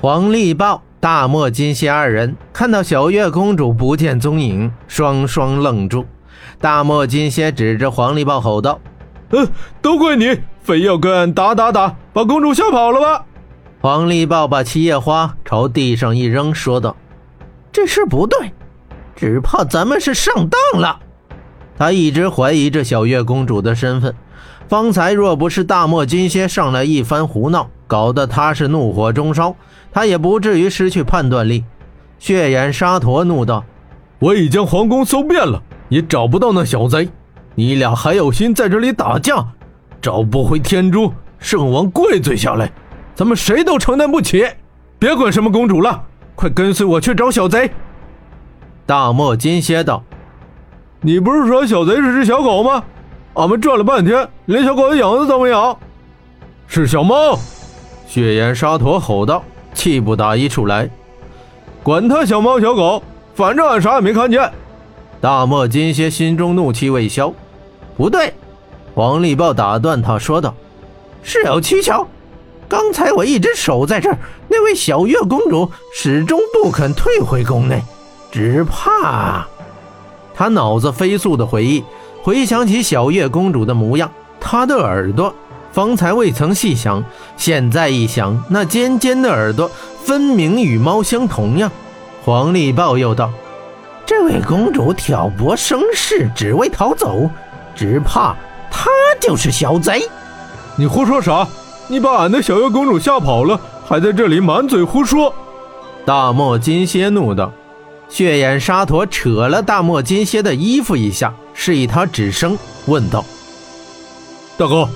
黄立豹、大漠金蝎二人看到小月公主不见踪影，双双愣住。大漠金蝎指着黄立豹吼道：“嗯，都怪你，非要跟俺打打打，把公主吓跑了吧？”黄立豹把七叶花朝地上一扔，说道：“这事不对，只怕咱们是上当了。”他一直怀疑着小月公主的身份。方才若不是大漠金蝎上来一番胡闹，搞得他是怒火中烧，他也不至于失去判断力。血眼沙陀怒道：“我已将皇宫搜遍了，也找不到那小贼。你俩还有心在这里打架？找不回天珠，圣王跪罪下来，咱们谁都承担不起。别管什么公主了，快跟随我去找小贼。”大漠金蝎道：“你不是说小贼是只小狗吗？”俺们转了半天，连小狗的影子都没有。是小猫！血眼沙陀吼道，气不打一处来。管他小猫小狗，反正俺啥也没看见。大漠金蝎心中怒气未消。不对，黄立豹打断他说道：“是有蹊跷。刚才我一直守在这儿，那位小月公主始终不肯退回宫内，只怕……”他脑子飞速的回忆。回想起小月公主的模样，她的耳朵，方才未曾细想，现在一想，那尖尖的耳朵分明与猫相同呀。黄历豹又道：“这位公主挑拨生事，只为逃走，只怕她就是小贼。”你胡说啥？你把俺的小月公主吓跑了，还在这里满嘴胡说！大漠金蝎怒道。血眼沙陀扯了大漠金蝎的衣服一下，示意他止声，问道：“大哥，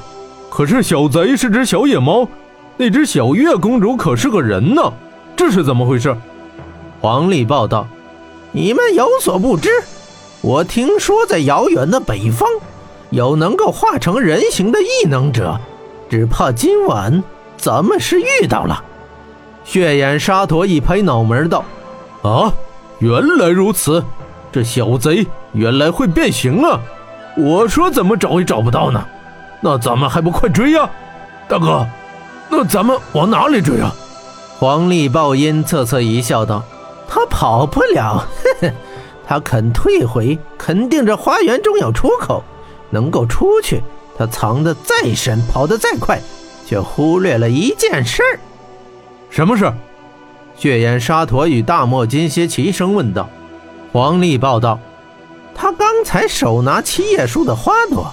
可是小贼是只小野猫，那只小月公主可是个人呢？这是怎么回事？”黄历报道：“你们有所不知，我听说在遥远的北方，有能够化成人形的异能者，只怕今晚咱们是遇到了。”血眼沙陀一拍脑门道：“啊！”原来如此，这小贼原来会变形啊！我说怎么找也找不到呢？那咱们还不快追呀，大哥！那咱们往哪里追啊？黄历豹阴恻恻一笑道：“他跑不了，呵呵，他肯退回，肯定这花园中有出口，能够出去。他藏得再深，跑得再快，却忽略了一件事。什么事？”血眼沙陀与大漠金蝎齐声问道：“黄历报道，他刚才手拿七叶树的花朵，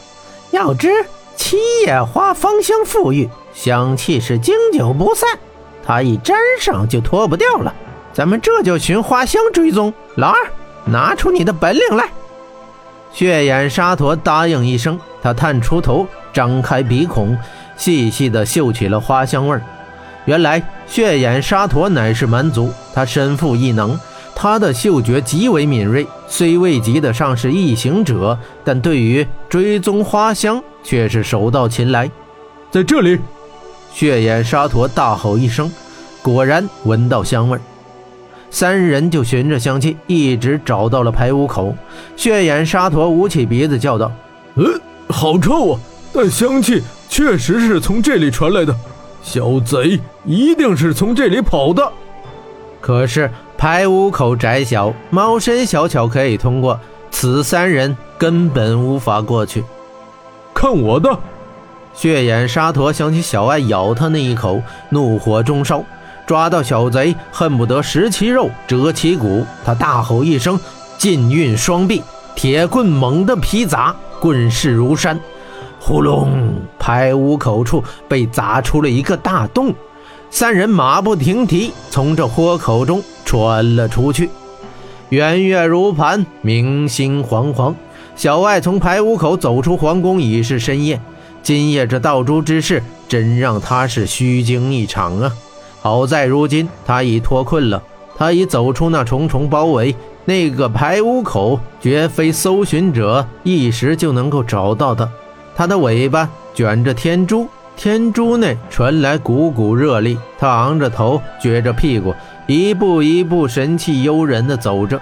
要知七叶花芳香馥郁，香气是经久不散，它一沾上就脱不掉了。咱们这就寻花香追踪。老二，拿出你的本领来。”血眼沙陀答应一声，他探出头，张开鼻孔，细细地嗅起了花香味儿。原来血眼沙陀乃是蛮族，他身负异能，他的嗅觉极为敏锐，虽未及得上是异行者，但对于追踪花香却是手到擒来。在这里，血眼沙陀大吼一声，果然闻到香味三人就循着香气一直找到了排污口。血眼沙陀捂起鼻子叫道：“呃，好臭啊！但香气确实是从这里传来的。”小贼一定是从这里跑的，可是排污口窄小，猫身小巧可以通过，此三人根本无法过去。看我的！血眼沙陀想起小爱咬他那一口，怒火中烧，抓到小贼恨不得食其肉，折其骨。他大吼一声，劲运双臂，铁棍猛地劈砸，棍势如山。呼隆！排污口处被砸出了一个大洞，三人马不停蹄从这豁口中穿了出去。圆月如盘，明星煌煌。小艾从排污口走出皇宫已是深夜。今夜这盗珠之事，真让他是虚惊一场啊！好在如今他已脱困了，他已走出那重重包围。那个排污口绝非搜寻者一时就能够找到的。他的尾巴卷着天珠，天珠内传来股股热力。他昂着头，撅着屁股，一步一步神气悠然地走着。